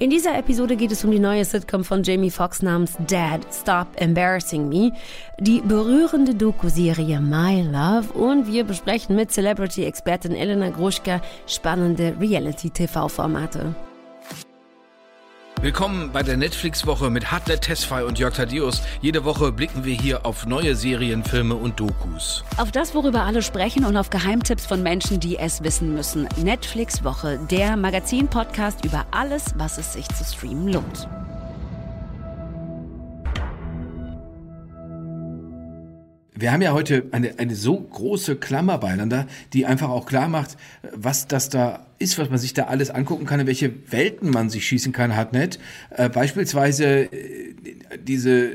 In dieser Episode geht es um die neue Sitcom von Jamie Foxx namens Dad, Stop Embarrassing Me, die berührende Doku-Serie My Love und wir besprechen mit Celebrity-Expertin Elena Gruschka spannende Reality-TV-Formate. Willkommen bei der Netflix-Woche mit Hartnett Tesfay und Jörg Thaddeus. Jede Woche blicken wir hier auf neue Serien, Filme und Dokus. Auf das, worüber alle sprechen und auf Geheimtipps von Menschen, die es wissen müssen. Netflix-Woche, der Magazin-Podcast über alles, was es sich zu streamen lohnt. Wir haben ja heute eine, eine so große Klammer beieinander, die einfach auch klar macht, was das da ist, was man sich da alles angucken kann, in welche Welten man sich schießen kann, hat nicht. Äh, beispielsweise äh, diese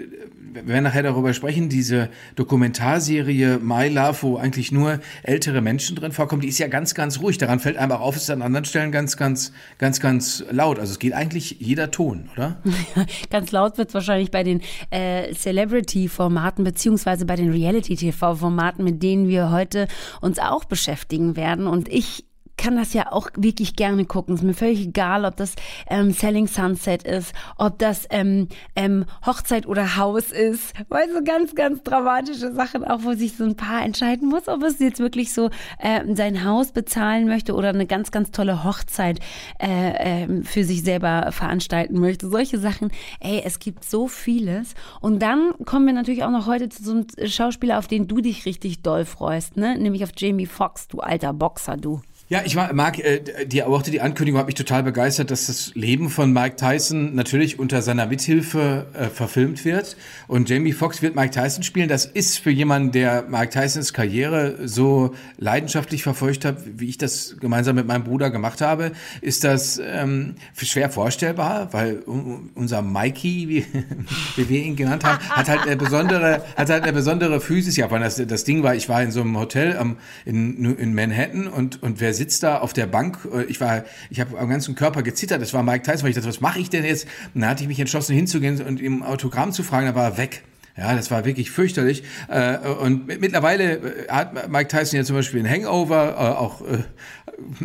wir werden nachher darüber sprechen, diese Dokumentarserie My Love, wo eigentlich nur ältere Menschen drin vorkommen, die ist ja ganz, ganz ruhig. Daran fällt einem auch auf, ist an anderen Stellen ganz, ganz, ganz, ganz laut. Also es geht eigentlich jeder Ton, oder? ganz laut wird es wahrscheinlich bei den äh, Celebrity-Formaten beziehungsweise bei den Reality-TV-Formaten, mit denen wir heute uns auch beschäftigen werden. Und ich kann das ja auch wirklich gerne gucken. Ist mir völlig egal, ob das ähm, Selling Sunset ist, ob das ähm, ähm, Hochzeit oder Haus ist. Weil so ganz, ganz dramatische Sachen, auch wo sich so ein Paar entscheiden muss, ob es jetzt wirklich so äh, sein Haus bezahlen möchte oder eine ganz, ganz tolle Hochzeit äh, äh, für sich selber veranstalten möchte. Solche Sachen, ey, es gibt so vieles. Und dann kommen wir natürlich auch noch heute zu so einem Schauspieler, auf den du dich richtig doll freust, ne? Nämlich auf Jamie Foxx, du alter Boxer, du. Ja, ich mag äh, die Worte, die Ankündigung hat mich total begeistert, dass das Leben von Mike Tyson natürlich unter seiner Mithilfe äh, verfilmt wird. Und Jamie Foxx wird Mike Tyson spielen. Das ist für jemanden, der Mike Tysons Karriere so leidenschaftlich verfolgt hat, wie ich das gemeinsam mit meinem Bruder gemacht habe, ist das ähm, schwer vorstellbar, weil unser Mikey, wie, wie wir ihn genannt haben, hat halt eine besondere, hat halt eine besondere Physis. Ja, weil das, das Ding war, ich war in so einem Hotel am, in, in Manhattan und, und wer sitzt da auf der Bank. Äh, ich war, ich habe am ganzen Körper gezittert. Das war Mike Tyson, weil ich dachte, was mache ich denn jetzt? Und dann hatte ich mich entschlossen hinzugehen und ihm Autogramm zu fragen. Da war er weg. Ja, das war wirklich fürchterlich. Äh, und mittlerweile hat Mike Tyson ja zum Beispiel ein Hangover, äh, auch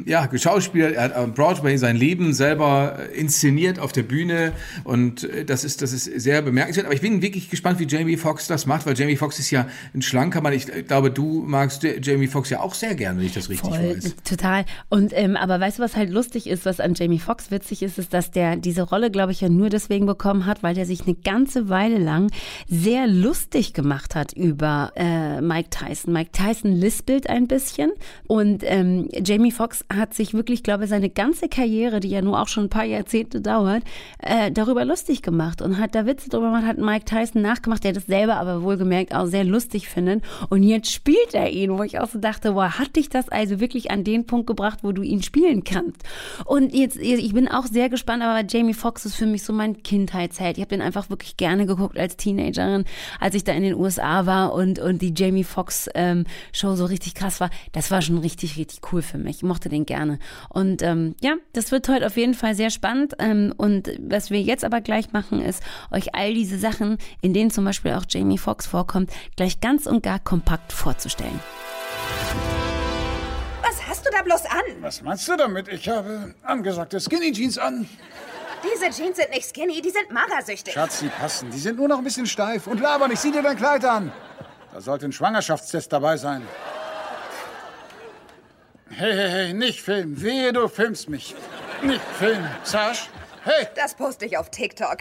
ja, geschauspielt, er hat am Broadway sein Leben selber äh, inszeniert auf der Bühne und äh, das ist, das ist sehr bemerkenswert. Aber ich bin wirklich gespannt, wie Jamie Foxx das macht, weil Jamie Foxx ist ja ein schlanker Mann. Ich glaube, du magst Jamie Foxx ja auch sehr gerne, wenn ich das richtig Voll, weiß. Total. Und ähm, aber weißt du, was halt lustig ist, was an Jamie Foxx witzig ist, ist, dass der diese Rolle, glaube ich, ja nur deswegen bekommen hat, weil der sich eine ganze Weile lang sehr lustig gemacht hat über äh, Mike Tyson. Mike Tyson lispelt ein bisschen und ähm, Jamie Foxx hat sich wirklich, glaube ich, seine ganze Karriere, die ja nur auch schon ein paar Jahrzehnte dauert, äh, darüber lustig gemacht und hat da Witze drüber gemacht, hat Mike Tyson nachgemacht, der das selber aber wohlgemerkt auch sehr lustig findet. Und jetzt spielt er ihn, wo ich auch so dachte, boah, hat dich das also wirklich an den Punkt gebracht, wo du ihn spielen kannst? Und jetzt, ich bin auch sehr gespannt, aber Jamie Foxx ist für mich so mein Kindheitsheld. Ich habe den einfach wirklich gerne geguckt als Teenagerin, als ich da in den USA war und, und die Jamie Foxx ähm, Show so richtig krass war. Das war schon richtig, richtig cool für mich. Ich mochte den gerne. Und ähm, ja, das wird heute auf jeden Fall sehr spannend. Ähm, und was wir jetzt aber gleich machen, ist euch all diese Sachen, in denen zum Beispiel auch Jamie Foxx vorkommt, gleich ganz und gar kompakt vorzustellen. Was hast du da bloß an? Was meinst du damit? Ich habe angesagte Skinny Jeans an. Diese Jeans sind nicht skinny, die sind magersüchtig. Schatz, die passen. Die sind nur noch ein bisschen steif. Und laber nicht, sieh dir dein Kleid an. Da sollte ein Schwangerschaftstest dabei sein. Hey, hey, hey, nicht filmen. Wehe, du filmst mich. Nicht filmen. Sash, hey. Das poste ich auf TikTok.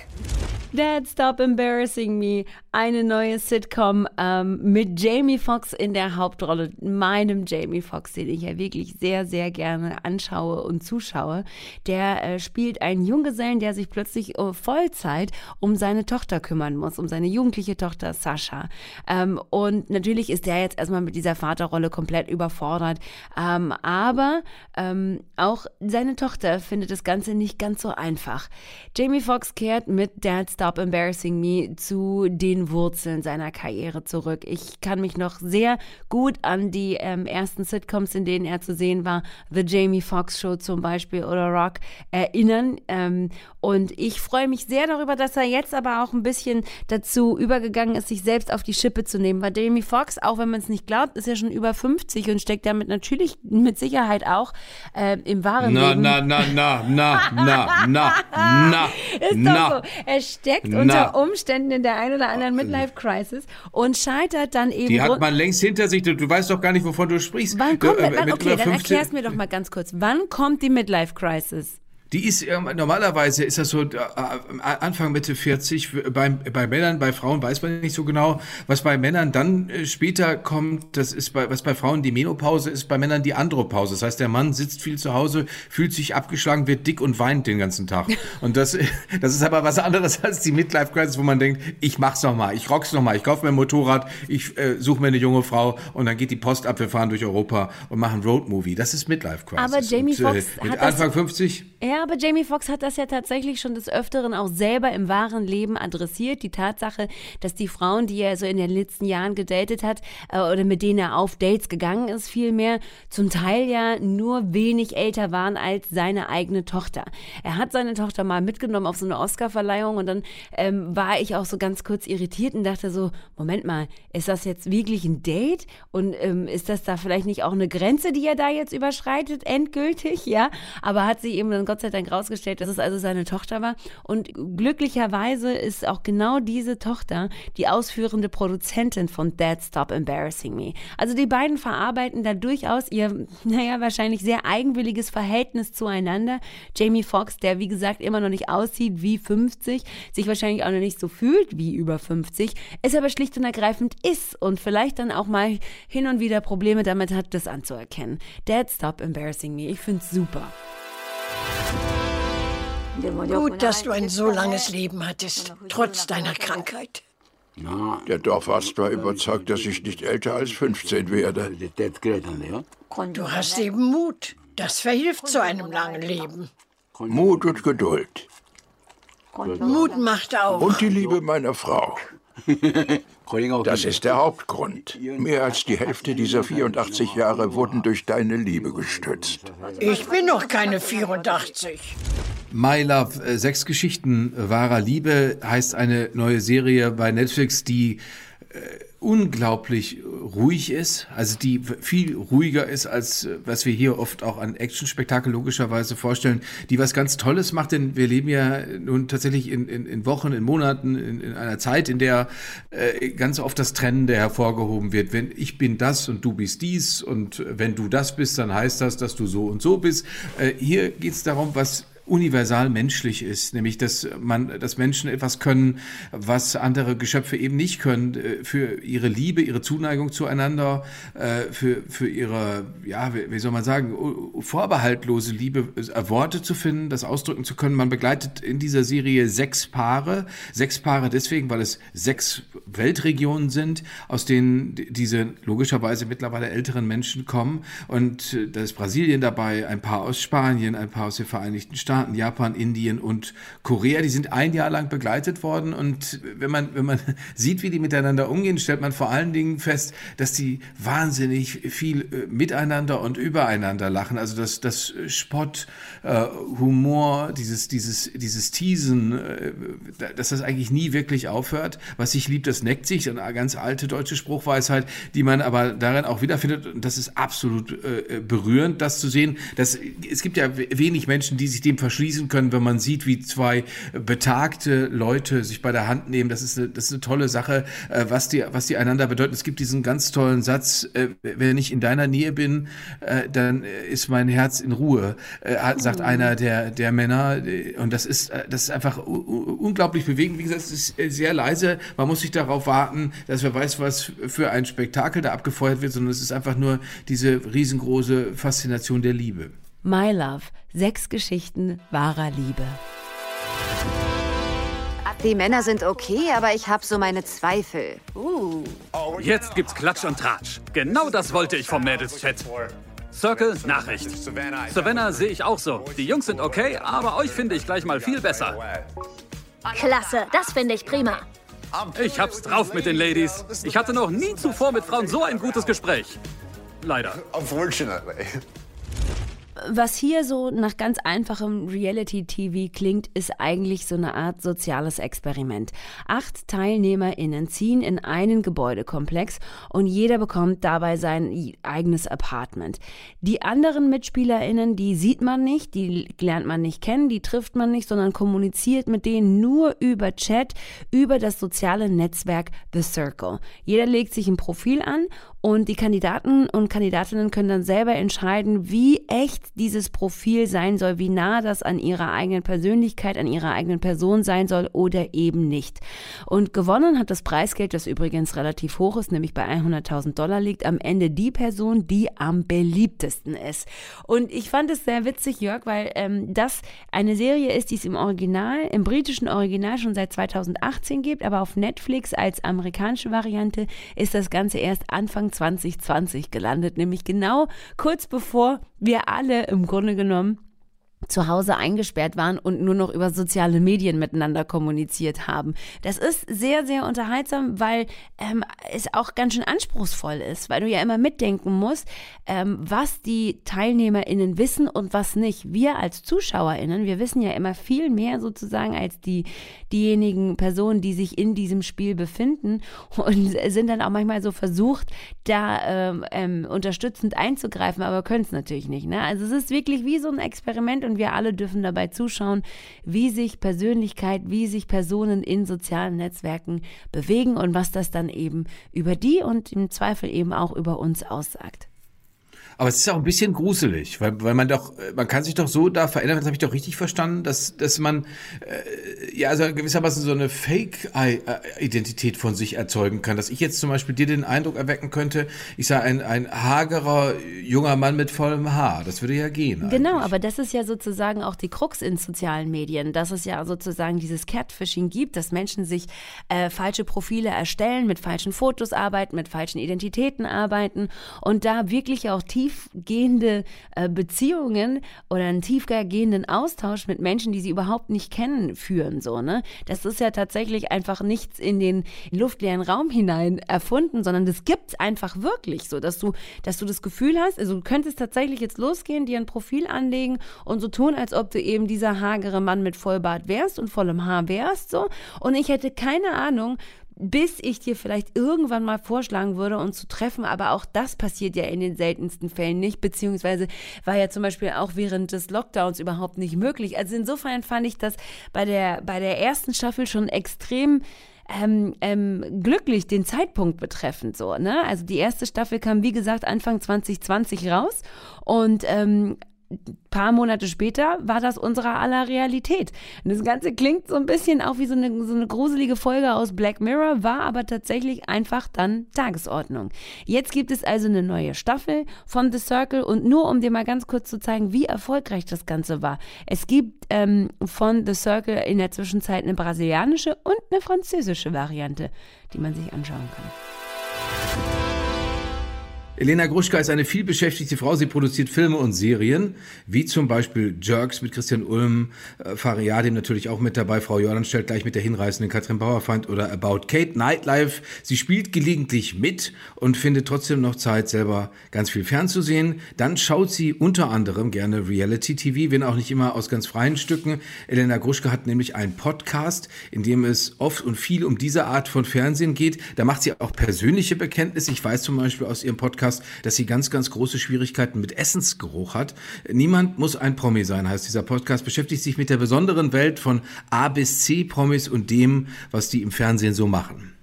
Dad Stop Embarrassing Me, eine neue Sitcom ähm, mit Jamie Foxx in der Hauptrolle, meinem Jamie Foxx, den ich ja wirklich sehr, sehr gerne anschaue und zuschaue. Der äh, spielt einen Junggesellen, der sich plötzlich äh, Vollzeit um seine Tochter kümmern muss, um seine jugendliche Tochter Sascha. Ähm, und natürlich ist der jetzt erstmal mit dieser Vaterrolle komplett überfordert. Ähm, aber ähm, auch seine Tochter findet das Ganze nicht ganz so einfach. Jamie Foxx kehrt mit Dad Stop Embarrassing Me zu den Wurzeln seiner Karriere zurück. Ich kann mich noch sehr gut an die ähm, ersten Sitcoms, in denen er zu sehen war, The Jamie Foxx Show zum Beispiel oder Rock, erinnern. Ähm, und ich freue mich sehr darüber, dass er jetzt aber auch ein bisschen dazu übergegangen ist, sich selbst auf die Schippe zu nehmen. Weil Jamie Foxx, auch wenn man es nicht glaubt, ist ja schon über 50 und steckt damit natürlich mit Sicherheit auch äh, im wahren na, Leben. Na, na, na, na, na, na, na, Ist na. doch so. Er steckt Na. unter Umständen in der einen oder anderen Midlife-Crisis und scheitert dann eben. Die hat man längst hinter sich. Du, du weißt doch gar nicht, wovon du sprichst. Wann kommt, äh, wann, mit okay, dann 15 erklär's mir doch mal ganz kurz. Wann kommt die Midlife-Crisis? Die ist ähm, normalerweise ist das so äh, Anfang Mitte 40 bei, bei Männern, bei Frauen weiß man nicht so genau, was bei Männern dann äh, später kommt, das ist bei was bei Frauen die Menopause ist, bei Männern die Andropause. Das heißt, der Mann sitzt viel zu Hause, fühlt sich abgeschlagen, wird dick und weint den ganzen Tag. Und das das ist aber was anderes als die Midlife Crisis, wo man denkt, ich mach's noch mal, ich rock's noch mal, ich kaufe mir ein Motorrad, ich äh, suche mir eine junge Frau und dann geht die Post ab, wir fahren durch Europa und machen Road Movie. Das ist Midlife Crisis. Aber Jamie Foxx mit hat das- Anfang 50 Ja, aber Jamie Foxx hat das ja tatsächlich schon des Öfteren auch selber im wahren Leben adressiert. Die Tatsache, dass die Frauen, die er so in den letzten Jahren gedatet hat äh, oder mit denen er auf Dates gegangen ist, vielmehr zum Teil ja nur wenig älter waren als seine eigene Tochter. Er hat seine Tochter mal mitgenommen auf so eine Oscarverleihung und dann ähm, war ich auch so ganz kurz irritiert und dachte so, Moment mal, ist das jetzt wirklich ein Date? Und ähm, ist das da vielleicht nicht auch eine Grenze, die er da jetzt überschreitet, endgültig? Ja, aber hat sich eben dann Gott sei Dank rausgestellt, dass es also seine Tochter war. Und glücklicherweise ist auch genau diese Tochter die ausführende Produzentin von Dad Stop Embarrassing Me. Also die beiden verarbeiten da durchaus ihr, naja, wahrscheinlich sehr eigenwilliges Verhältnis zueinander. Jamie Foxx, der wie gesagt immer noch nicht aussieht wie 50, sich wahrscheinlich auch noch nicht so fühlt wie über 50, es aber schlicht und ergreifend ist und vielleicht dann auch mal hin und wieder Probleme damit hat, das anzuerkennen. Dad Stop Embarrassing Me, ich find's super. Gut, dass du ein so langes Leben hattest, trotz deiner Krankheit. Der Dorfarzt war überzeugt, dass ich nicht älter als 15 werde. Du hast eben Mut. Das verhilft zu einem langen Leben. Mut und Geduld. Mut macht auch. Und die Liebe meiner Frau. Das ist der Hauptgrund. Mehr als die Hälfte dieser 84 Jahre wurden durch deine Liebe gestützt. Ich bin noch keine 84. My Love, äh, sechs Geschichten wahrer Liebe heißt eine neue Serie bei Netflix, die äh, unglaublich ruhig ist, also die viel ruhiger ist, als äh, was wir hier oft auch an Actionspektakel logischerweise vorstellen, die was ganz Tolles macht, denn wir leben ja nun tatsächlich in, in, in Wochen, in Monaten, in, in einer Zeit, in der äh, ganz oft das Trennende hervorgehoben wird. Wenn ich bin das und du bist dies und wenn du das bist, dann heißt das, dass du so und so bist. Äh, hier geht es darum, was universal menschlich ist, nämlich dass man, dass Menschen etwas können, was andere Geschöpfe eben nicht können, äh, für ihre Liebe, ihre Zuneigung zueinander, äh, für, für ihre, ja, wie soll man sagen, vorbehaltlose Liebe, äh, Worte zu finden, das ausdrücken zu können. Man begleitet in dieser Serie sechs Paare, sechs Paare deswegen, weil es sechs Weltregionen sind, aus denen diese logischerweise mittlerweile älteren Menschen kommen. Und da ist Brasilien dabei, ein paar aus Spanien, ein paar aus den Vereinigten Staaten, Japan, Indien und Korea. Die sind ein Jahr lang begleitet worden. Und wenn man, wenn man sieht, wie die miteinander umgehen, stellt man vor allen Dingen fest, dass die wahnsinnig viel äh, miteinander und übereinander lachen. Also das, das Spott, äh, Humor, dieses, dieses, dieses Teasen, äh, dass das eigentlich nie wirklich aufhört. Was sich liebt, das neckt sich. Eine ganz alte deutsche Spruchweisheit, die man aber darin auch wiederfindet. Und das ist absolut äh, berührend, das zu sehen. Dass, es gibt ja wenig Menschen, die sich dem verschließen können, wenn man sieht, wie zwei betagte Leute sich bei der Hand nehmen. Das ist eine, das ist eine tolle Sache, äh, was, die, was die einander bedeuten. Es gibt diesen ganz tollen Satz, äh, wenn ich in deiner Nähe bin, äh, dann ist mein Herz in Ruhe, äh, sagt einer der, der Männer. Und das ist, äh, das ist einfach unglaublich bewegend. Wie gesagt, es ist äh, sehr leise. Man muss sich darauf warten, dass wer weiß, was für ein Spektakel da abgefeuert wird, sondern es ist einfach nur diese riesengroße Faszination der Liebe. My Love, sechs Geschichten wahrer Liebe. Die Männer sind okay, aber ich habe so meine Zweifel. Jetzt gibt's Klatsch und Tratsch. Genau das wollte ich vom Mädels-Chat. Circle, Nachricht. Savannah sehe ich auch so. Die Jungs sind okay, aber euch finde ich gleich mal viel besser. Klasse, das finde ich prima. Ich hab's drauf mit den Ladies. Ich hatte noch nie zuvor mit Frauen so ein gutes Gespräch. Leider. Unfortunately. Was hier so nach ganz einfachem Reality-TV klingt, ist eigentlich so eine Art soziales Experiment. Acht TeilnehmerInnen ziehen in einen Gebäudekomplex und jeder bekommt dabei sein eigenes Apartment. Die anderen MitspielerInnen, die sieht man nicht, die lernt man nicht kennen, die trifft man nicht, sondern kommuniziert mit denen nur über Chat, über das soziale Netzwerk The Circle. Jeder legt sich ein Profil an und die Kandidaten und Kandidatinnen können dann selber entscheiden, wie echt dieses Profil sein soll, wie nah das an ihrer eigenen Persönlichkeit, an ihrer eigenen Person sein soll oder eben nicht. Und gewonnen hat das Preisgeld, das übrigens relativ hoch ist, nämlich bei 100.000 Dollar liegt, am Ende die Person, die am beliebtesten ist. Und ich fand es sehr witzig, Jörg, weil ähm, das eine Serie ist, die es im Original, im britischen Original schon seit 2018 gibt, aber auf Netflix als amerikanische Variante ist das Ganze erst Anfang 2020 gelandet, nämlich genau kurz bevor wir alle im Grunde genommen zu Hause eingesperrt waren und nur noch über soziale Medien miteinander kommuniziert haben. Das ist sehr, sehr unterhaltsam, weil ähm, es auch ganz schön anspruchsvoll ist, weil du ja immer mitdenken musst, ähm, was die TeilnehmerInnen wissen und was nicht. Wir als ZuschauerInnen, wir wissen ja immer viel mehr sozusagen als die, diejenigen Personen, die sich in diesem Spiel befinden und sind dann auch manchmal so versucht, da ähm, ähm unterstützend einzugreifen, aber können es natürlich nicht. Ne? Also es ist wirklich wie so ein Experiment und wir alle dürfen dabei zuschauen, wie sich Persönlichkeit, wie sich Personen in sozialen Netzwerken bewegen und was das dann eben über die und im Zweifel eben auch über uns aussagt. Aber es ist auch ein bisschen gruselig, weil, weil man doch, man kann sich doch so da verändern, das habe ich doch richtig verstanden, dass, dass man äh, ja also gewissermaßen so eine Fake-Identität von sich erzeugen kann. Dass ich jetzt zum Beispiel dir den Eindruck erwecken könnte, ich sei ein, ein hagerer junger Mann mit vollem Haar. Das würde ja gehen. Eigentlich. Genau, aber das ist ja sozusagen auch die Krux in sozialen Medien, dass es ja sozusagen dieses Catfishing gibt, dass Menschen sich äh, falsche Profile erstellen, mit falschen Fotos arbeiten, mit falschen Identitäten arbeiten und da wirklich auch tiefgehende äh, Beziehungen oder einen tiefgehenden Austausch mit Menschen, die sie überhaupt nicht kennen, führen. So, ne? Das ist ja tatsächlich einfach nichts in den luftleeren Raum hinein erfunden, sondern das gibt es einfach wirklich so, dass du, dass du das Gefühl hast, also du könntest tatsächlich jetzt losgehen, dir ein Profil anlegen und so tun, als ob du eben dieser hagere Mann mit Vollbart wärst und vollem Haar wärst, so. Und ich hätte keine Ahnung, bis ich dir vielleicht irgendwann mal vorschlagen würde, uns zu treffen. Aber auch das passiert ja in den seltensten Fällen nicht, beziehungsweise war ja zum Beispiel auch während des Lockdowns überhaupt nicht möglich. Also insofern fand ich das bei der, bei der ersten Staffel schon extrem ähm, ähm, glücklich, den Zeitpunkt betreffend so. Ne? Also die erste Staffel kam, wie gesagt, Anfang 2020 raus und ähm, paar Monate später war das unsere aller Realität. Und das Ganze klingt so ein bisschen auch wie so eine, so eine gruselige Folge aus Black Mirror, war aber tatsächlich einfach dann Tagesordnung. Jetzt gibt es also eine neue Staffel von The Circle und nur um dir mal ganz kurz zu zeigen, wie erfolgreich das Ganze war. Es gibt ähm, von The Circle in der Zwischenzeit eine brasilianische und eine französische Variante, die man sich anschauen kann. Elena Gruschka ist eine vielbeschäftigte Frau. Sie produziert Filme und Serien, wie zum Beispiel Jerks mit Christian Ulm, äh, Fariadim natürlich auch mit dabei. Frau Jordan stellt gleich mit der hinreißenden Katrin Bauerfeind oder About Kate Nightlife. Sie spielt gelegentlich mit und findet trotzdem noch Zeit, selber ganz viel fernzusehen. Dann schaut sie unter anderem gerne Reality TV, wenn auch nicht immer aus ganz freien Stücken. Elena Gruschka hat nämlich einen Podcast, in dem es oft und viel um diese Art von Fernsehen geht. Da macht sie auch persönliche Bekenntnisse. Ich weiß zum Beispiel aus ihrem Podcast, Podcast, dass sie ganz, ganz große Schwierigkeiten mit Essensgeruch hat. Niemand muss ein Promi sein, heißt dieser Podcast, beschäftigt sich mit der besonderen Welt von A bis C Promis und dem, was die im Fernsehen so machen.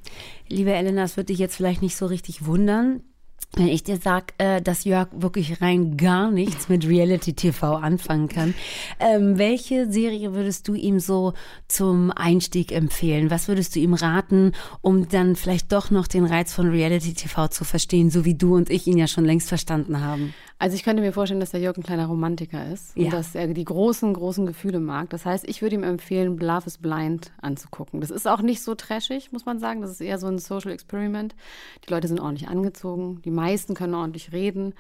Liebe Elena, es wird dich jetzt vielleicht nicht so richtig wundern. Wenn ich dir sag, äh, dass Jörg wirklich rein gar nichts mit Reality TV anfangen kann, ähm, welche Serie würdest du ihm so zum Einstieg empfehlen? Was würdest du ihm raten, um dann vielleicht doch noch den Reiz von Reality TV zu verstehen, so wie du und ich ihn ja schon längst verstanden haben? Also ich könnte mir vorstellen, dass der Jörg ein kleiner Romantiker ist ja. und dass er die großen, großen Gefühle mag. Das heißt, ich würde ihm empfehlen, Love is Blind anzugucken. Das ist auch nicht so trashig, muss man sagen. Das ist eher so ein Social Experiment. Die Leute sind ordentlich angezogen. Die meisten können ordentlich reden.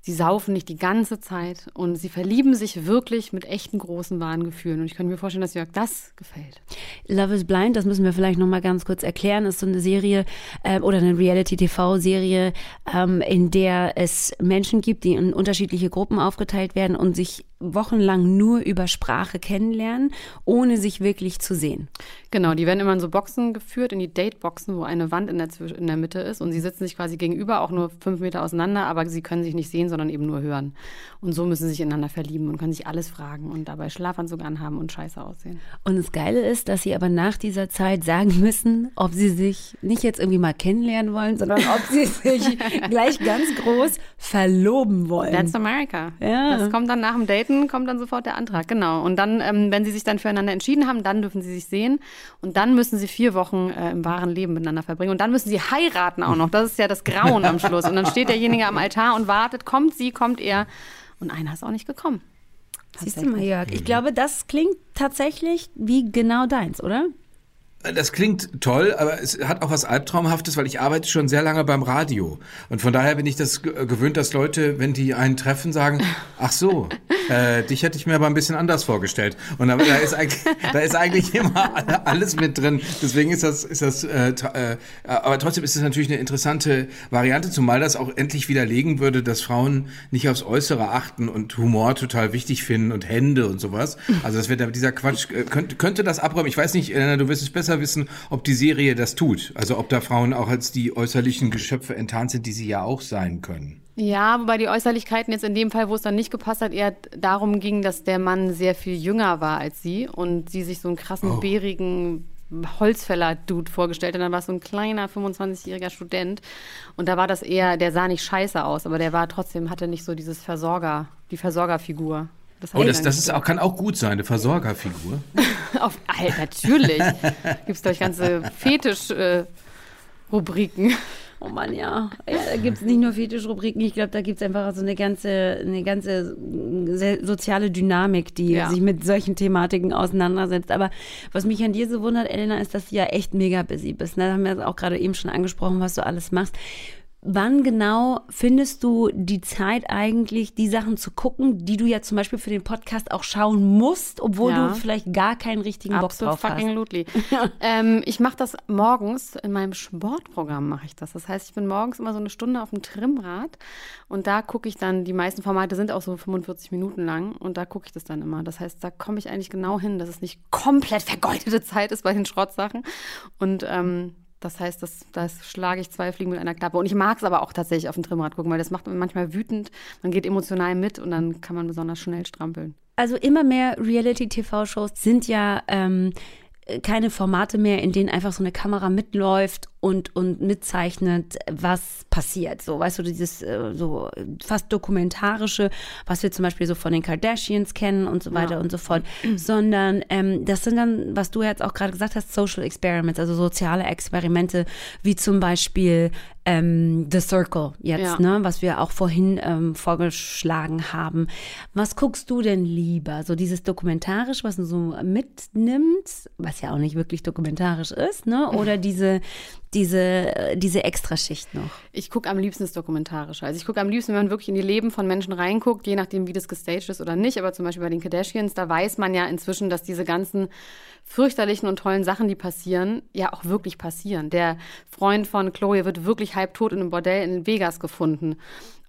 Sie saufen nicht die ganze Zeit und sie verlieben sich wirklich mit echten großen wahren. Und ich könnte mir vorstellen, dass Jörg das gefällt. Love is Blind, das müssen wir vielleicht noch mal ganz kurz erklären, ist so eine Serie äh, oder eine Reality-TV-Serie, ähm, in der es Menschen gibt, die in unterschiedliche Gruppen aufgeteilt werden und sich wochenlang nur über Sprache kennenlernen, ohne sich wirklich zu sehen. Genau, die werden immer in so Boxen geführt, in die Date-Boxen, wo eine Wand in der, in der Mitte ist und sie sitzen sich quasi gegenüber, auch nur fünf Meter auseinander, aber sie können sich nicht sehen, sondern eben nur hören. Und so müssen sie sich ineinander verlieben und können sich alles fragen und dabei Schlafanzug anhaben und scheiße aussehen. Und das Geile ist, dass sie aber nach dieser Zeit sagen müssen, ob sie sich nicht jetzt irgendwie mal kennenlernen wollen, sondern ob sie sich gleich ganz groß verloben wollen. That's America. Ja. Das kommt dann nach dem Daten, kommt dann sofort der Antrag. Genau. Und dann, ähm, wenn sie sich dann füreinander entschieden haben, dann dürfen sie sich sehen. Und dann müssen sie vier Wochen äh, im wahren Leben miteinander verbringen. Und dann müssen sie heiraten auch noch. Das ist ja das Grauen am Schluss. Und dann steht derjenige am Altar und wartet, kommt sie, kommt er. Und einer ist auch nicht gekommen. Siehst du mal, Jörg, ich glaube, das klingt tatsächlich wie genau deins, oder? Das klingt toll, aber es hat auch was Albtraumhaftes, weil ich arbeite schon sehr lange beim Radio. Und von daher bin ich das gewöhnt, dass Leute, wenn die einen treffen, sagen, ach so, äh, dich hätte ich mir aber ein bisschen anders vorgestellt. Und da, da, ist, eigentlich, da ist eigentlich immer alles mit drin. Deswegen ist das, ist das äh, äh, aber trotzdem ist es natürlich eine interessante Variante, zumal das auch endlich widerlegen würde, dass Frauen nicht aufs Äußere achten und Humor total wichtig finden und Hände und sowas. Also das wird dieser Quatsch, äh, könnte, könnte das abräumen. Ich weiß nicht, Elena, du wirst es besser wissen, ob die Serie das tut. Also ob da Frauen auch als die äußerlichen Geschöpfe enttarnt sind, die sie ja auch sein können. Ja, wobei die Äußerlichkeiten jetzt in dem Fall, wo es dann nicht gepasst hat, eher darum ging, dass der Mann sehr viel jünger war als sie und sie sich so einen krassen, oh. bärigen Holzfäller-Dude vorgestellt und dann war es so ein kleiner 25-jähriger Student und da war das eher, der sah nicht scheiße aus, aber der war trotzdem, hatte nicht so dieses Versorger, die Versorgerfigur. Das oh, das, das ist auch, kann auch gut sein, eine Versorgerfigur. Auf, halt, natürlich. Gibt es, glaube ich, ganze Fetisch-Rubriken. Äh, oh Mann, ja. ja da gibt es nicht nur Fetischrubriken, ich glaube, da gibt es einfach so eine ganze, eine ganze soziale Dynamik, die ja. sich mit solchen Thematiken auseinandersetzt. Aber was mich an dir so wundert, Elena, ist, dass du ja echt mega busy bist. Ne? Da haben wir auch gerade eben schon angesprochen, was du alles machst. Wann genau findest du die Zeit eigentlich, die Sachen zu gucken, die du ja zum Beispiel für den Podcast auch schauen musst, obwohl ja. du vielleicht gar keinen richtigen Bock drauf fucking hast? ähm, ich mache das morgens in meinem Sportprogramm mache ich das. Das heißt, ich bin morgens immer so eine Stunde auf dem Trimmrad und da gucke ich dann. Die meisten Formate sind auch so 45 Minuten lang und da gucke ich das dann immer. Das heißt, da komme ich eigentlich genau hin, dass es nicht komplett vergeudete Zeit ist bei den Schrottsachen und ähm, das heißt, das, das schlage ich zwei Fliegen mit einer Klappe. Und ich mag es aber auch tatsächlich auf dem Trimmrad gucken, weil das macht man manchmal wütend. Man geht emotional mit und dann kann man besonders schnell strampeln. Also immer mehr Reality-TV-Shows sind ja ähm, keine Formate mehr, in denen einfach so eine Kamera mitläuft und, und mitzeichnet, was passiert. So, weißt du, dieses äh, so fast dokumentarische, was wir zum Beispiel so von den Kardashians kennen und so weiter ja. und so fort, sondern ähm, das sind dann, was du jetzt auch gerade gesagt hast, Social Experiments, also soziale Experimente, wie zum Beispiel ähm, The Circle jetzt, ja. ne, was wir auch vorhin ähm, vorgeschlagen haben. Was guckst du denn lieber? So dieses dokumentarisch, was du so mitnimmt, was ja auch nicht wirklich dokumentarisch ist, ne? Oder diese diese, diese Extraschicht noch? Ich gucke am liebsten das Dokumentarische. Also ich gucke am liebsten, wenn man wirklich in die Leben von Menschen reinguckt, je nachdem, wie das gestaged ist oder nicht. Aber zum Beispiel bei den Kardashians, da weiß man ja inzwischen, dass diese ganzen fürchterlichen und tollen Sachen, die passieren, ja auch wirklich passieren. Der Freund von Chloe wird wirklich halbtot in einem Bordell in Vegas gefunden.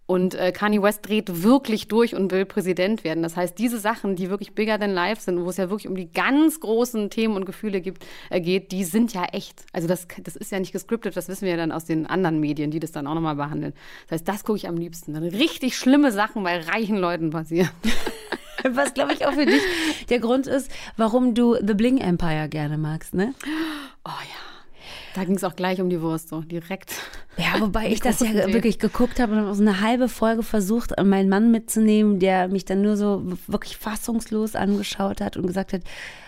Und äh, Kanye West dreht wirklich durch und will Präsident werden. Das heißt, diese Sachen, die wirklich bigger than life sind, wo es ja wirklich um die ganz großen Themen und Gefühle gibt, äh, geht, die sind ja echt. Also das, das ist ja nicht gescriptet, das wissen wir ja dann aus den anderen Medien, die das dann auch nochmal behandeln. Das heißt, das gucke ich am liebsten. Dann richtig schlimme Sachen bei reichen Leuten passieren. Was, glaube ich, auch für dich der Grund ist, warum du The Bling Empire gerne magst, ne? Oh ja. Da ging es auch gleich um die Wurst, so direkt. Ja, wobei ich das ja wirklich geguckt habe und so eine halbe Folge versucht, meinen Mann mitzunehmen, der mich dann nur so wirklich fassungslos angeschaut hat und gesagt hat,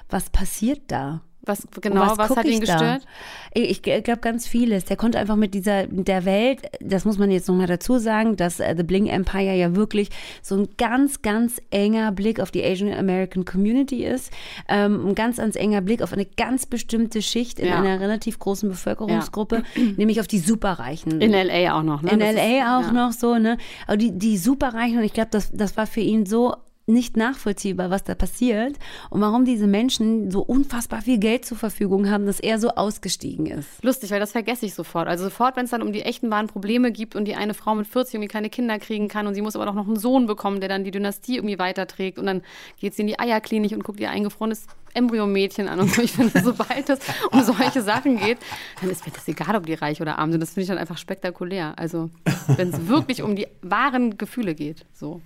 was passiert da? Was genau, was, was hat ihn gestört? Da? Ich, ich glaube ganz vieles. Der konnte einfach mit dieser der Welt, das muss man jetzt nochmal dazu sagen, dass uh, The Bling Empire ja wirklich so ein ganz, ganz enger Blick auf die Asian American Community ist. Ähm, ein ganz, ganz enger Blick auf eine ganz bestimmte Schicht in ja. einer relativ großen Bevölkerungsgruppe, ja. nämlich auf die Superreichen. In LA auch noch, ne? In das LA ist, auch ja. noch so, ne? Aber die, die Superreichen, und ich glaube, das, das war für ihn so nicht nachvollziehbar, was da passiert und warum diese Menschen so unfassbar viel Geld zur Verfügung haben, dass er so ausgestiegen ist. Lustig, weil das vergesse ich sofort. Also sofort, wenn es dann um die echten wahren Probleme gibt und die eine Frau mit 40 irgendwie keine Kinder kriegen kann und sie muss aber doch noch einen Sohn bekommen, der dann die Dynastie irgendwie weiterträgt und dann geht sie in die Eierklinik und guckt ihr eingefrorenes Embryomädchen an und so. Ich finde, sobald es um solche Sachen geht, dann ist mir das egal, ob die reich oder arm sind. Das finde ich dann einfach spektakulär. Also wenn es wirklich um die wahren Gefühle geht, so.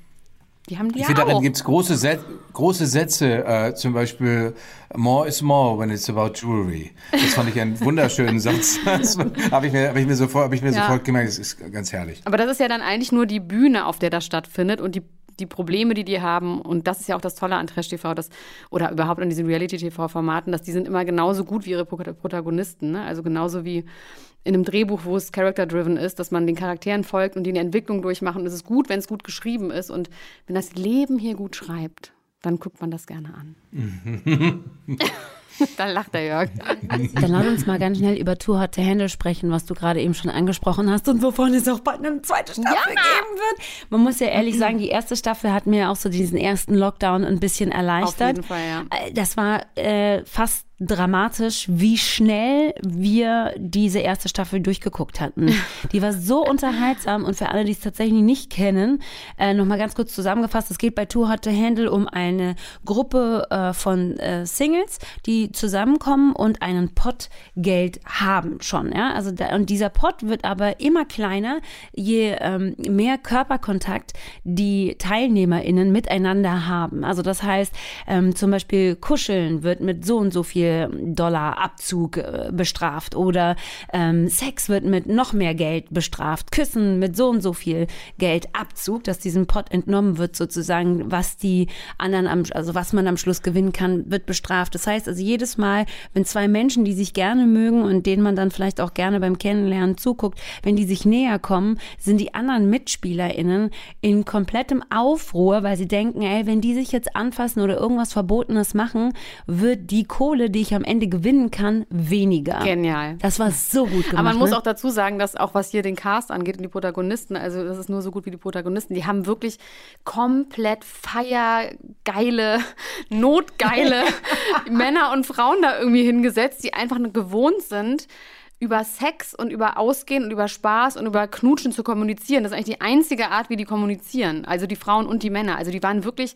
Die haben die ich finde, darin gibt es große, Set, große Sätze, äh, zum Beispiel More is more when it's about jewelry. Das fand ich einen wunderschönen Satz. Habe ich mir, hab ich mir, sofort, hab ich mir ja. sofort gemerkt, das ist ganz herrlich. Aber das ist ja dann eigentlich nur die Bühne, auf der das stattfindet und die die Probleme, die die haben, und das ist ja auch das Tolle an Trash TV, das, oder überhaupt an diesen Reality-TV-Formaten, dass die sind immer genauso gut wie ihre Protagonisten. Ne? Also genauso wie in einem Drehbuch, wo es character-driven ist, dass man den Charakteren folgt und die eine Entwicklung durchmachen. Und es ist gut, wenn es gut geschrieben ist. Und wenn das Leben hier gut schreibt, dann guckt man das gerne an. da lacht der Jörg. Dann lass uns mal ganz schnell über Too Hot to Handle sprechen, was du gerade eben schon angesprochen hast und wovon es auch bald eine zweite Staffel ja. geben wird. Man muss ja ehrlich sagen, die erste Staffel hat mir auch so diesen ersten Lockdown ein bisschen erleichtert. Auf jeden Fall, ja. Äh, das war äh, fast dramatisch, wie schnell wir diese erste Staffel durchgeguckt hatten. Die war so unterhaltsam und für alle, die es tatsächlich nicht kennen, äh, nochmal ganz kurz zusammengefasst, es geht bei Too Hot to Handle um eine Gruppe äh, von äh, Singles, die zusammenkommen und einen Pot Geld haben schon. Ja? Also da, und dieser Pot wird aber immer kleiner, je ähm, mehr Körperkontakt die TeilnehmerInnen miteinander haben. Also das heißt, ähm, zum Beispiel Kuscheln wird mit so und so viel Dollar Abzug äh, bestraft oder ähm, Sex wird mit noch mehr Geld bestraft, Küssen mit so und so viel Geld Abzug, dass diesem Pot entnommen wird sozusagen, was die anderen am, also was man am Schluss gewinnen kann, wird bestraft. Das heißt also jedes Mal, wenn zwei Menschen, die sich gerne mögen und denen man dann vielleicht auch gerne beim Kennenlernen zuguckt, wenn die sich näher kommen, sind die anderen MitspielerInnen in komplettem Aufruhr, weil sie denken, ey, wenn die sich jetzt anfassen oder irgendwas Verbotenes machen, wird die Kohle, die ich am Ende gewinnen kann, weniger. Genial. Das war so gut gemacht. Aber man muss ne? auch dazu sagen, dass auch was hier den Cast angeht und die Protagonisten, also das ist nur so gut wie die Protagonisten, die haben wirklich komplett feiergeile, notgeile Männer und Frauen da irgendwie hingesetzt, die einfach nur gewohnt sind, über Sex und über Ausgehen und über Spaß und über Knutschen zu kommunizieren. Das ist eigentlich die einzige Art, wie die kommunizieren. Also die Frauen und die Männer. Also die waren wirklich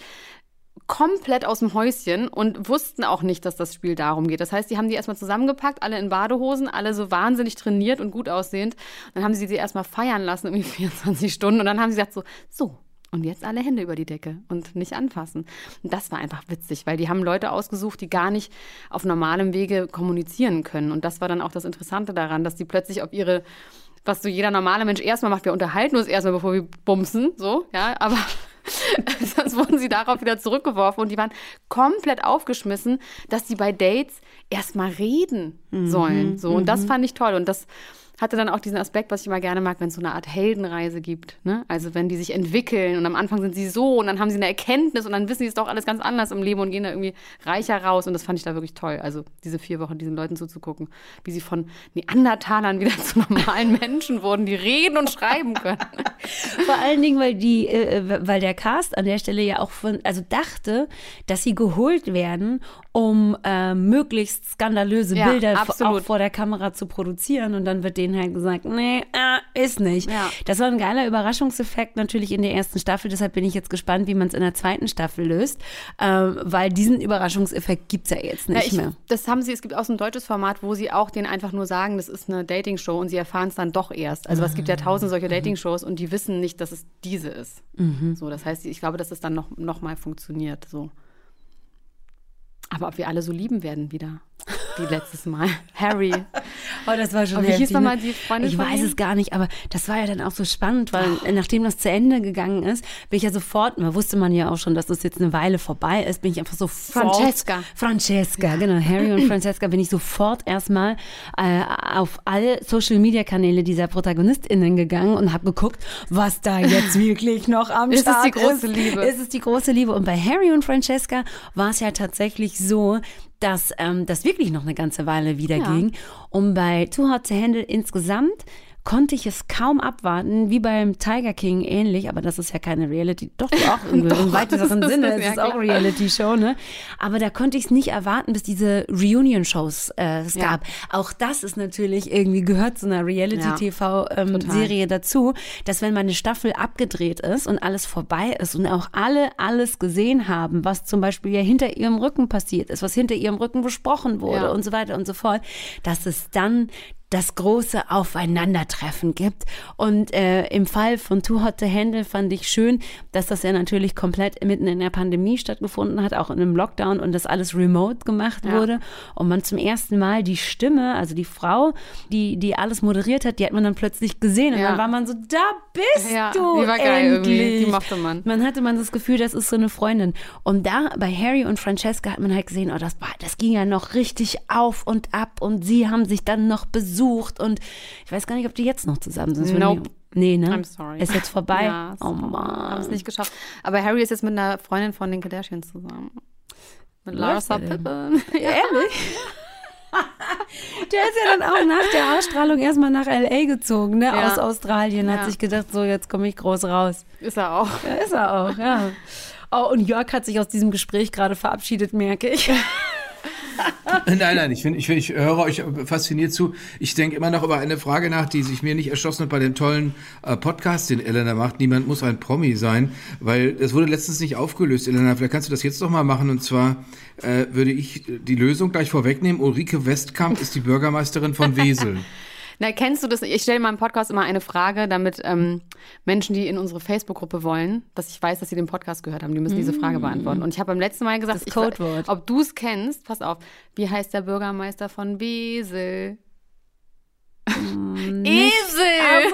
komplett aus dem Häuschen und wussten auch nicht, dass das Spiel darum geht. Das heißt, die haben die erstmal zusammengepackt, alle in Badehosen, alle so wahnsinnig trainiert und gut aussehend. Dann haben sie sie erstmal feiern lassen, irgendwie 24 Stunden. Und dann haben sie gesagt so, so, und jetzt alle Hände über die Decke und nicht anfassen. Und das war einfach witzig, weil die haben Leute ausgesucht, die gar nicht auf normalem Wege kommunizieren können. Und das war dann auch das Interessante daran, dass die plötzlich auf ihre was so jeder normale Mensch erstmal macht, wir unterhalten uns erstmal, bevor wir bumsen, so, ja, aber Sonst wurden sie darauf wieder zurückgeworfen und die waren komplett aufgeschmissen, dass sie bei Dates erstmal reden sollen. So. Und das mhm. fand ich toll. Und das hatte dann auch diesen Aspekt, was ich immer gerne mag, wenn es so eine Art Heldenreise gibt. Ne? Also wenn die sich entwickeln und am Anfang sind sie so und dann haben sie eine Erkenntnis und dann wissen sie es doch alles ganz anders im Leben und gehen da irgendwie reicher raus. Und das fand ich da wirklich toll. Also diese vier Wochen diesen Leuten zuzugucken, wie sie von Neandertalern wieder zu normalen Menschen wurden, die reden und schreiben können. Vor allen Dingen, weil die, äh, weil der Cast an der Stelle ja auch von, also dachte, dass sie geholt werden, um äh, möglichst skandalöse ja, Bilder auch vor der Kamera zu produzieren. Und dann wird denen halt gesagt, nee, äh, ist nicht. Ja. Das war ein geiler Überraschungseffekt natürlich in der ersten Staffel. Deshalb bin ich jetzt gespannt, wie man es in der zweiten Staffel löst. Äh, weil diesen Überraschungseffekt gibt es ja jetzt nicht ja, ich, mehr. Das haben sie, es gibt auch so ein deutsches Format, wo sie auch denen einfach nur sagen, das ist eine Dating-Show und sie erfahren es dann doch erst. Also es gibt ja tausend solche Dating-Shows und die wissen nicht, dass es diese ist. Mhm. So, das heißt, ich glaube, dass es dann noch, noch mal funktioniert. So. Aber ob wir alle so lieben werden wieder. die letztes Mal. Harry. Oh, das war schon Aber heftig, hieß ne? die Freundin Ich weiß es gar nicht, aber das war ja dann auch so spannend, weil Oh. nachdem das zu Ende gegangen ist, bin ich ja sofort, man wusste man ja auch schon, dass das jetzt eine Weile vorbei ist, bin ich einfach sofort. Francesca. Francesca, genau. Harry und Francesca bin ich sofort erstmal äh, auf alle Social Media Kanäle dieser ProtagonistInnen gegangen und habe geguckt, was da jetzt wirklich noch am Ist es Start die große ist. Liebe? Ist es die große Liebe? Und bei Harry und Francesca war es ja tatsächlich so, dass ähm, das wirklich noch eine ganze Weile wieder Ja. ging. Und bei Too Hot to Handle insgesamt konnte ich es kaum abwarten, wie beim Tiger King ähnlich, aber das ist ja keine Reality, doch auch im, Doch, im weiteren Sinne, es, ja, ist auch klar. Reality-Show, ne? Aber da konnte ich es nicht erwarten, bis diese Reunion-Shows äh, es Ja. gab. Auch das ist natürlich irgendwie, gehört zu einer Reality-TV-Serie total. dazu, dass wenn mal eine Staffel abgedreht ist und alles vorbei ist und auch alle alles gesehen haben, was zum Beispiel ja hinter ihrem Rücken passiert ist, was hinter ihrem Rücken besprochen wurde Ja. und so weiter und so fort, dass es dann das große Aufeinandertreffen gibt. Und äh, im Fall von Too Hot to Handle fand ich schön, dass das ja natürlich komplett mitten in der Pandemie stattgefunden hat, auch in einem Lockdown und das alles remote gemacht Ja. wurde. Und man zum ersten Mal die Stimme, also die Frau, die, die alles moderiert hat, die hat man dann plötzlich gesehen. Und Ja. dann war man so, da bist Ja, du die war geil endlich. irgendwie. Die mochte man. Man hatte man das Gefühl, das ist so eine Freundin. Und da bei Harry und Francesca hat man halt gesehen, oh, das, war- das ging ja noch richtig auf und ab und sie haben sich dann noch besucht und ich weiß gar nicht, ob die jetzt noch zusammen sind. Nope. Nee, ne? I'm sorry. Ist jetzt vorbei? Ja, oh Haben Mann. es nicht geschafft. Aber Harry ist jetzt mit einer Freundin von den Kardashians zusammen. Mit Larsa? Pippen. Ehrlich? Der ist ja dann auch nach der Ausstrahlung erstmal nach L.A. gezogen, ne? Ja. Aus Australien. Hat Ja. sich gedacht, so, jetzt komme ich groß raus. Ist er auch. Da ist er auch, ja. Oh, und Jörg hat sich aus diesem Gespräch gerade verabschiedet, merke ich. Nein, nein, ich, find, ich, ich höre euch fasziniert zu. Ich denke immer noch über eine Frage nach, die sich mir nicht erschlossen hat bei dem tollen äh, Podcast, den Elena macht. Niemand muss ein Promi sein, weil es wurde letztens nicht aufgelöst. Elena, vielleicht kannst du das jetzt doch mal machen. Und zwar äh, würde ich die Lösung gleich vorwegnehmen. Ulrike Westkamp ist die Bürgermeisterin von Wesel. Na, kennst du das? Ich stelle in meinem Podcast immer eine Frage, damit ähm, Menschen, die in unsere Facebook-Gruppe wollen, dass ich weiß, dass sie den Podcast gehört haben, die müssen diese Frage beantworten. Und ich habe beim letzten Mal gesagt, ich- ob du es kennst, pass auf, wie heißt der Bürgermeister von Wesel? Esel!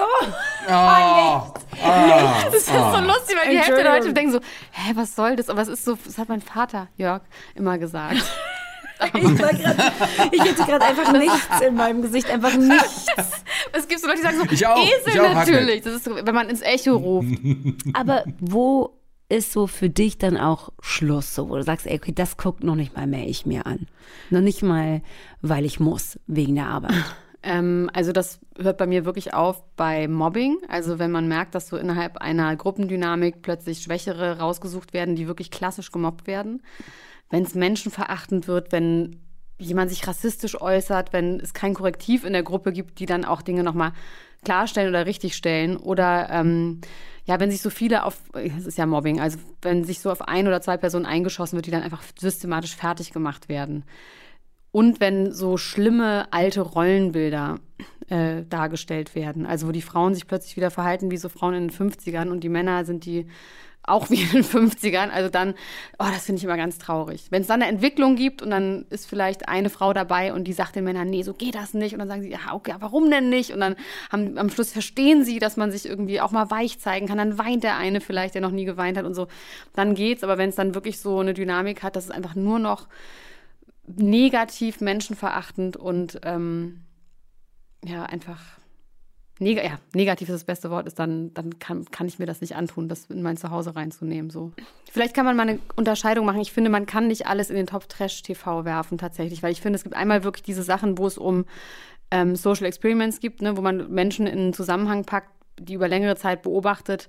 Oh, ah, Das ist so lustig, weil die Hälfte der Leute denken so, hä, was soll das? Aber es ist so, das hat mein Vater, Jörg, immer gesagt. Ich, grad, ich hätte gerade einfach nichts in meinem Gesicht, einfach nichts. Es gibt so Leute, die sagen so, Ich auch, Esel ich auch, natürlich. Das ist so, wenn man ins Echo ruft. Aber wo ist so für dich dann auch Schluss, so, wo du sagst, ey, okay, das guckt noch nicht mal mehr ich mir an. Noch nicht mal, weil ich muss, wegen der Arbeit. Ähm, also das hört bei mir wirklich auf bei Mobbing. Also wenn man merkt, dass so innerhalb einer Gruppendynamik plötzlich Schwächere rausgesucht werden, die wirklich klassisch gemobbt werden. Wenn es menschenverachtend wird, wenn jemand sich rassistisch äußert, wenn es kein Korrektiv in der Gruppe gibt, die dann auch Dinge nochmal klarstellen oder richtigstellen. Oder ähm, ja, wenn sich so viele auf, das ist ja Mobbing, also wenn sich so auf ein oder zwei Personen eingeschossen wird, die dann einfach systematisch fertig gemacht werden. Und wenn so schlimme alte Rollenbilder äh, dargestellt werden, also wo die Frauen sich plötzlich wieder verhalten wie so Frauen in den 50ern und die Männer sind die auch wie in den 50ern, also dann, oh, das finde ich immer ganz traurig. Wenn es dann eine Entwicklung gibt und dann ist vielleicht eine Frau dabei und die sagt den Männern, nee, so geht das nicht. Und dann sagen sie, ja, okay, warum denn nicht? Und dann haben, am Schluss verstehen sie, dass man sich irgendwie auch mal weich zeigen kann. Dann weint der eine vielleicht, der noch nie geweint hat und so. Dann geht's. Aber wenn es dann wirklich so eine Dynamik hat, dass es einfach nur noch negativ, menschenverachtend und ähm, ja, einfach neg ja, negativ ist das beste Wort, ist dann, dann kann, kann ich mir das nicht antun, das in mein Zuhause reinzunehmen. So. Vielleicht kann man mal eine Unterscheidung machen. Ich finde, man kann nicht alles in den Top Trash TV werfen, tatsächlich, weil ich finde, es gibt einmal wirklich diese Sachen, wo es um ähm, Social Experiments gibt, ne, wo man Menschen in einen Zusammenhang packt, die über längere Zeit beobachtet,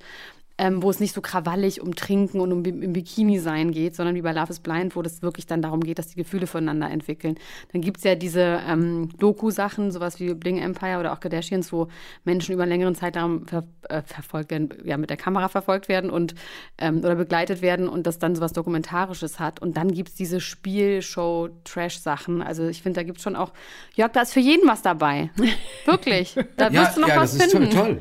ähm, wo es nicht so krawallig um Trinken und um im Bikini sein geht, sondern wie bei Love is Blind, wo das wirklich dann darum geht, dass die Gefühle voneinander entwickeln. Dann gibt's ja diese ähm, Doku-Sachen, sowas wie Bling Empire oder auch Kardashians, wo Menschen über einen längeren Zeitraum ver äh, verfolgt werden, ja, mit der Kamera verfolgt werden und ähm, oder begleitet werden und das dann sowas Dokumentarisches hat. Und dann gibt's diese Spielshow-Trash-Sachen. Also ich finde, da gibt's schon auch, Jörg, da ist für jeden was dabei. Wirklich. Da ja, wirst du noch ja, was das ist toll, finden. toll.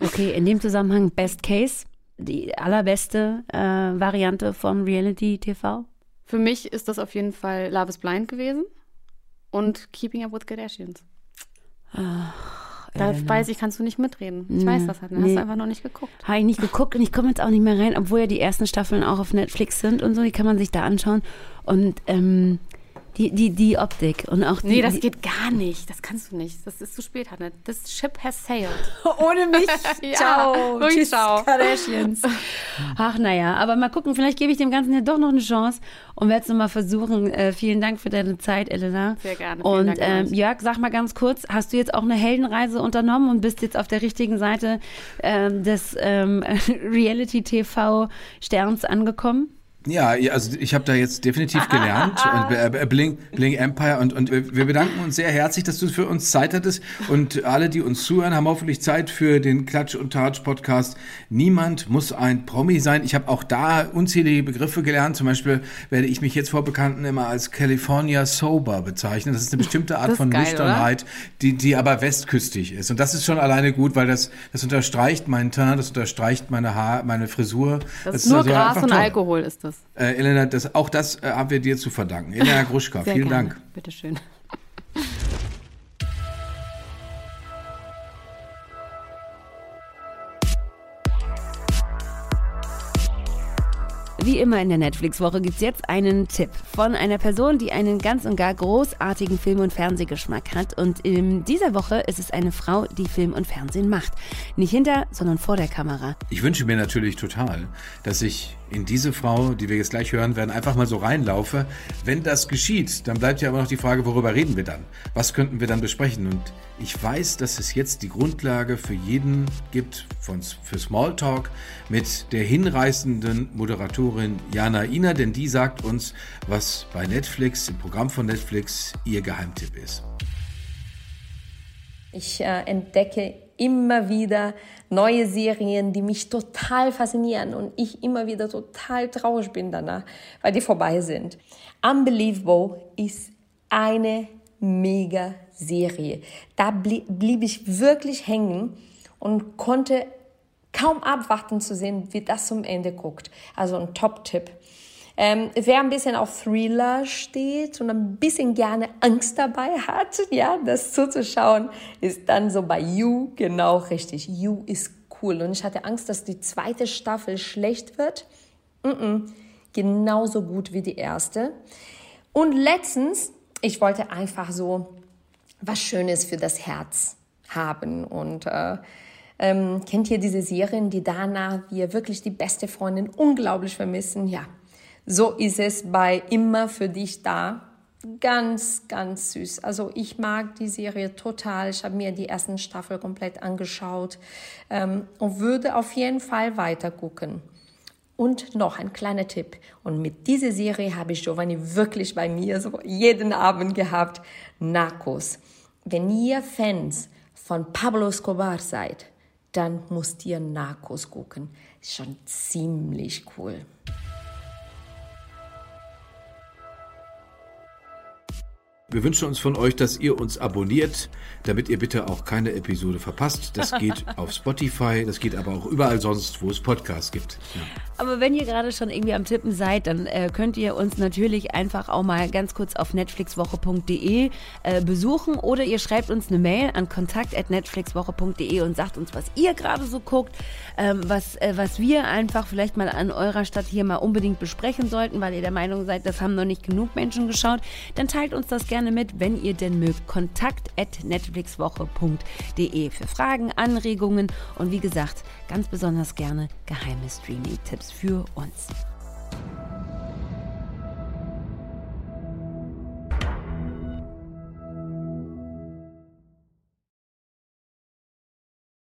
Okay, in dem Zusammenhang Best Case, die allerbeste äh, Variante von Reality TV. Für mich ist das auf jeden Fall Love is Blind gewesen. und Keeping Up with Kardashians. Ach, Da Elena. weiß ich, kannst du nicht mitreden. Ich weiß das halt. Hast Nee. du einfach noch nicht geguckt. Habe ich nicht geguckt und ich komme jetzt auch nicht mehr rein, obwohl ja die ersten Staffeln auch auf Netflix sind und so, die kann man sich da anschauen. Und ähm, die, die, die Optik und auch die. Nee, das die, geht gar nicht. Das kannst du nicht. Das ist zu spät, Hanne. Das Ship has sailed. Ohne mich. Ja, ciao. wirklich Tschüss, ciao. Kardashians. Ach, naja, aber mal gucken, vielleicht gebe ich dem Ganzen ja doch noch eine Chance und werde es nochmal versuchen. Äh, vielen Dank für deine Zeit, Elena. Sehr gerne. Und Dank an euch. Jörg, sag mal ganz kurz, hast du jetzt auch eine Heldenreise unternommen und bist jetzt auf der richtigen Seite ähm, des ähm, Reality-TV-Sterns angekommen? Ja, also ich habe da jetzt definitiv gelernt. und, äh, Bling, Bling Empire und, und wir bedanken uns sehr herzlich, dass du für uns Zeit hattest. Und alle, die uns zuhören, haben hoffentlich Zeit für den Klatsch und Tatsch Podcast. Niemand muss ein Promi sein. Ich habe auch da unzählige Begriffe gelernt. Zum Beispiel werde ich mich jetzt vor Bekannten immer als California Sober bezeichnen. Das ist eine bestimmte Art Das von geil, Nüchternheit, die, die aber westküstig ist. Und das ist schon alleine gut, weil das, das unterstreicht meinen Teint, das unterstreicht meine Haar, meine Frisur. Das ist nur also Gras und toll. Alkohol ist das. Äh, Elena, das, auch das äh, haben wir dir zu verdanken. Elena Gruschka, vielen gerne. Dank. Bitteschön. Wie immer in der Netflix-Woche gibt's jetzt einen Tipp von einer Person, die einen ganz und gar großartigen Film- und Fernsehgeschmack hat. Und in dieser Woche ist es eine Frau, die Film und Fernsehen macht. Nicht hinter, sondern vor der Kamera. Ich wünsche mir natürlich total, dass ich in diese Frau, die wir jetzt gleich hören werden, einfach mal so reinlaufe. Wenn das geschieht, dann bleibt ja immer noch die Frage, worüber reden wir dann? Was könnten wir dann besprechen? Und ich weiß, dass es jetzt die Grundlage für jeden gibt von, für Smalltalk mit der hinreißenden Moderatorin Jana Ina, denn die sagt uns, was bei Netflix, im Programm von Netflix, ihr Geheimtipp ist. Ich äh, entdecke immer wieder neue Serien, die mich total faszinieren und ich immer wieder total traurig bin danach, weil die vorbei sind. Unbelievable ist eine mega Serie. Da blie blieb ich wirklich hängen und konnte kaum abwarten zu sehen, wie das zum Ende guckt. Also ein Top-Tipp. Ähm, wer ein bisschen auf Thriller steht und ein bisschen gerne Angst dabei hat, ja, das zuzuschauen, ist dann so bei You genau richtig. You ist cool. Und ich hatte Angst, dass die zweite Staffel schlecht wird. Mm -mm. Genauso gut wie die erste. Und letztens, ich wollte einfach so was Schönes für das Herz haben und äh, ähm, kennt ihr diese Serien, die danach wir wirklich die beste Freundin unglaublich vermissen? Ja, so ist es bei Immer für dich da. Ganz, ganz süß. Also ich mag die Serie total. Ich habe mir die ersten Staffel komplett angeschaut ähm, und würde auf jeden Fall weiter gucken. Und noch ein kleiner Tipp. Und mit dieser Serie habe ich Giovanni wirklich bei mir so jeden Abend gehabt. Narcos. Wenn ihr Fans von Pablo Escobar seid, dann müsst ihr Narcos gucken. Schon ziemlich cool. Wir wünschen uns von euch, dass ihr uns abonniert, damit ihr bitte auch keine Episode verpasst. Das geht auf Spotify, das geht aber auch überall sonst, wo es Podcasts gibt. Ja. Aber wenn ihr gerade schon irgendwie am Tippen seid, dann äh, könnt ihr uns natürlich einfach auch mal ganz kurz auf netflixwoche.de äh, besuchen oder ihr schreibt uns eine Mail an kontakt.netflixwoche.de und sagt uns, was ihr gerade so guckt, ähm, was, äh, was wir einfach vielleicht mal an eurer Stadt hier mal unbedingt besprechen sollten, weil ihr der Meinung seid, das haben noch nicht genug Menschen geschaut. Dann teilt uns das gerne mit, wenn ihr denn mögt. Kontakt.netflixwoche.de für Fragen, Anregungen und wie gesagt, ganz besonders gerne geheime Streaming-Tipps für uns.